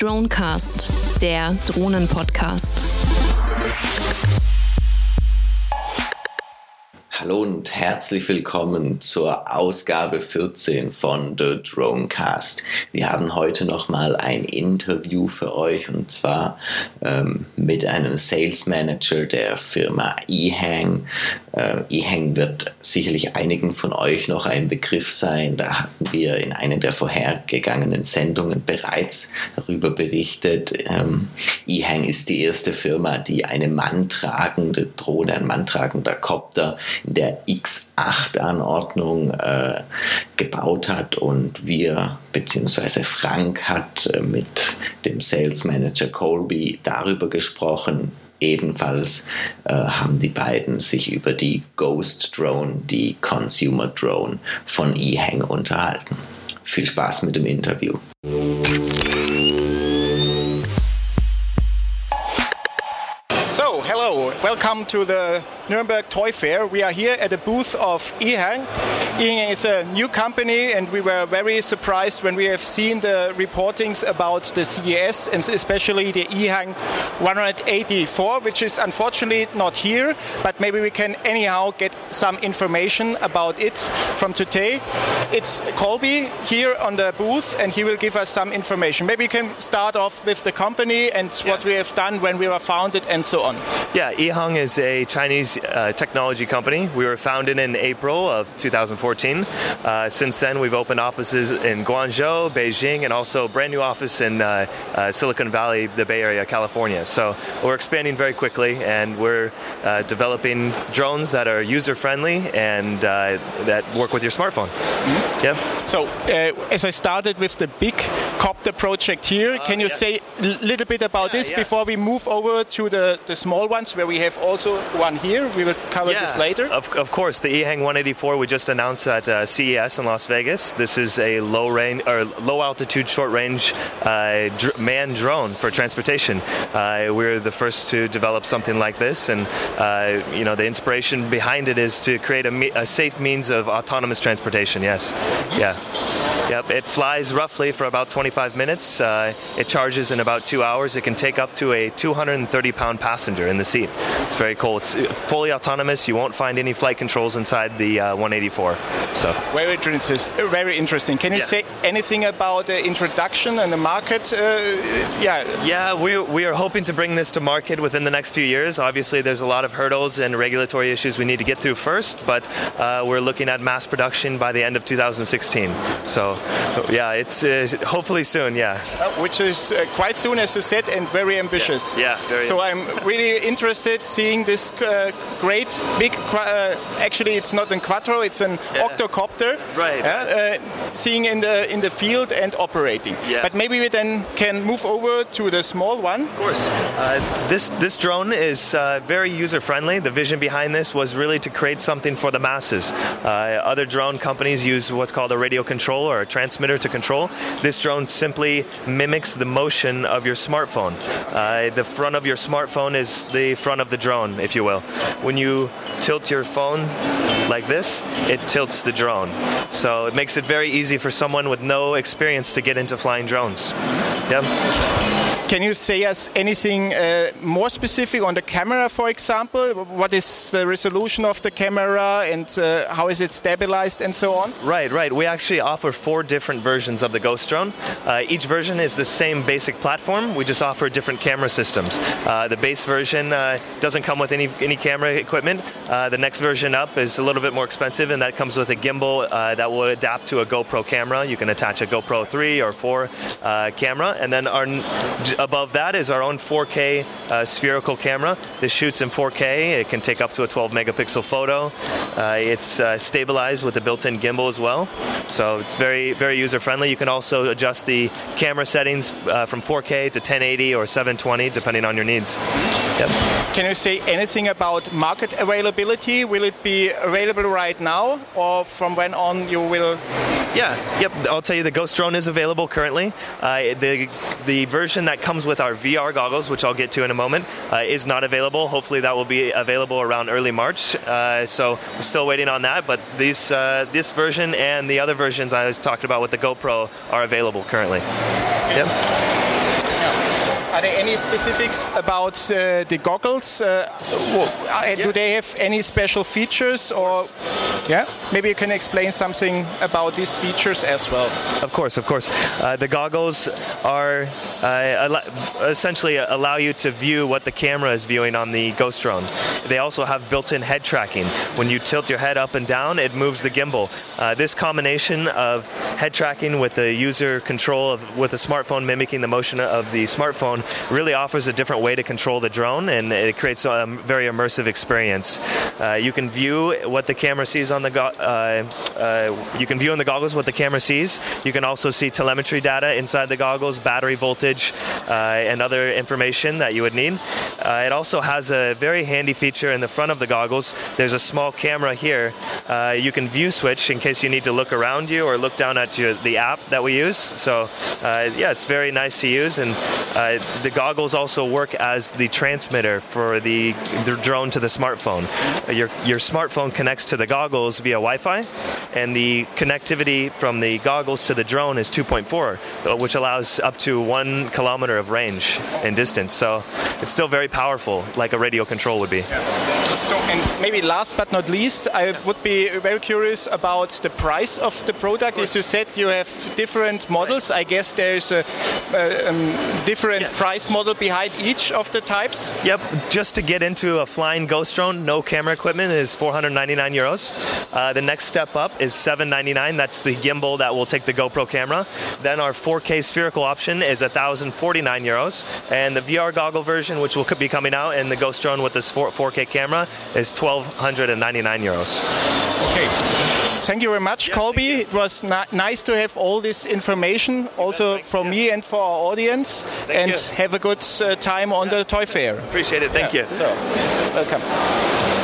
Dronecast, der Drohnen-Podcast. Hallo und herzlich willkommen zur Ausgabe 14 von The Dronecast. Wir haben heute nochmal ein Interview für euch und zwar ähm, mit einem Sales Manager der Firma eHang. Äh, eHang wird sicherlich einigen von euch noch ein Begriff sein. Da hatten wir in einer der vorhergegangenen Sendungen bereits darüber berichtet. Ähm, eHang ist die erste Firma, die eine manntragende Drohne, ein manntragender Copter der X8-Anordnung äh, gebaut hat und wir beziehungsweise Frank hat äh, mit dem Sales Manager Colby darüber gesprochen. Ebenfalls äh, haben die beiden sich über die Ghost Drone, die Consumer Drone von eHang unterhalten. Viel Spaß mit dem Interview. Hello, welcome to the Nuremberg Toy Fair. We are here at the booth of eHang. eHang is a new company, and we were very surprised when we have seen the reportings about the CES and especially the eHang 184, which is unfortunately not here, but maybe we can anyhow get some information about it from today. It's Colby here on the booth, and he will give us some information. Maybe you can start off with the company and what we have done when we were founded and so on. Yeah, eHang is a Chinese uh, technology company. We were founded in April of 2014. Uh, since then, we've opened offices in Guangzhou, Beijing, and also a brand new office in uh, uh Silicon Valley, the Bay Area, California. So we're expanding very quickly, and we're uh, developing drones that are user friendly and uh, that work with your smartphone. Mm-hmm. Yeah. So as I started with the big copter project here, can you yeah. say a little bit about yeah, this yeah. before we move over to the, the small ones, where we have also one here? We will cover yeah, this later. Of, of course, the eHang 184 we just announced at uh, CES in Las Vegas. This is a low range or low altitude, short range uh, dr- manned drone for transportation. Uh, we're the first to develop something like this, and uh, you know the inspiration behind it is to create a, me- a safe means of autonomous transportation. Yes, yeah, yep. It flies roughly for about 25 minutes. Uh, it charges in about two hours. It can take up to a 230 pound passenger in the seat. It's very cool. It's fully autonomous. You won't find any flight controls inside the uh, 184. So very interesting. Very interesting. Can you yeah. say anything about the introduction and the market? Uh, yeah. Yeah, we we are hoping to bring this to market within the next few years. Obviously, there's a lot of hurdles and regulatory issues we need to get through first, but uh, we're looking at mass production by the end of 2016. So, yeah, it's uh, hopefully soon. Yeah. Uh, which is uh, quite soon, as you said, and very ambitious. Yeah. yeah very so I'm really interested seeing this uh, great big. Uh, actually, it's not a quattro; it's an yeah. octocopter. Right. Uh, seeing in the in the field and operating. Yeah. But maybe we then can move over to the small one. Of course. Uh, this this drone is uh, very user friendly. The vision behind this was really to create something for the masses. other drone companies use what's called a radio control or a transmitter to control. This drone simply mimics the motion of your smartphone. Uh, the front of your smartphone is the front of the drone, if you will. When you tilt your phone like this, it tilts the drone. So it makes it very easy for someone with no experience to get into flying drones. Yep. Can you say us anything uh, more specific on the camera, for example? What is the resolution of the camera and uh, how is it stabilized and so on? Right, right. We actually offer four different versions of the Ghost drone. Uh, each version is the same basic platform. We just offer different camera systems. Uh, the base version uh, doesn't come with any any camera equipment. Uh, the next version up is a little bit more expensive, and that comes with a gimbal that will adapt to a GoPro camera. You can attach a GoPro 3 or 4 camera, and then our Above that is our own 4K uh, spherical camera. This shoots in 4K. It can take up to a 12 megapixel photo. Uh, it's uh, stabilized with a built-in gimbal as well, so it's very very user friendly. You can also adjust the camera settings uh, from 4K to 1080 or 720 depending on your needs. Yep. Can you say anything about market availability? Will it be available right now, or from when on you will? Yeah, yep. I'll tell you, the Ghost drone is available currently. Uh, the the version that comes with our VR goggles, which I'll get to in a moment, uh, is not available. Hopefully, that will be available around early March. Uh, so we're still waiting on that. But these uh, this version and the other versions I was talking about with the GoPro are available currently. Yep. Are there any specifics about uh, the goggles? Uh, uh, do they have any special features, or yeah? Maybe you can explain something about these features as well. Of course, of course. Uh, the goggles are uh, essentially allow you to view what the camera is viewing on the Ghost drone. They also have built-in head tracking. When you tilt your head up and down, it moves the gimbal. Uh, this combination of head tracking with the user control of with a smartphone mimicking the motion of the smartphone really offers a different way to control the drone, and it creates a very immersive experience. Uh, you can view what the camera sees on the go- uh, uh, you can view in the goggles what the camera sees. You can also see telemetry data inside the goggles, battery voltage, uh, and other information that you would need. Uh, it also has a very handy feature in the front of the goggles. There's a small camera here. Uh, you can view switch in case you need to look around you or look down at your, the app that we use. So yeah, it's very nice to use, and the goggles also work as the transmitter for the, the drone to the smartphone. Your your smartphone connects to the goggles via Wi-Fi, and the connectivity from the goggles to the drone is 2.4, which allows up to one kilometer of range in distance. So it's still very powerful, like a radio control would be. So, and maybe last but not least, I would be very curious about the price of the product. As you said, you have different models. I guess there's a, a um, different yeah. price model behind each of the types. Yep. Just to get into a flying ghost drone, no camera equipment is 499 euros. Uh, the next step up is 799. That's the gimbal that will take the GoPro camera. Then our 4K spherical option is 1,049 euros, and the VR goggle version, which will be coming out, and the ghost drone with this 4K camera is 1,299 euros. Okay. Thank you very much, yeah, Colby. It was nice to have all this information, also from me and for our audience. Thank and you. have a good uh, time on yeah. the toy fair. Appreciate it. Thank yeah. you. So, welcome.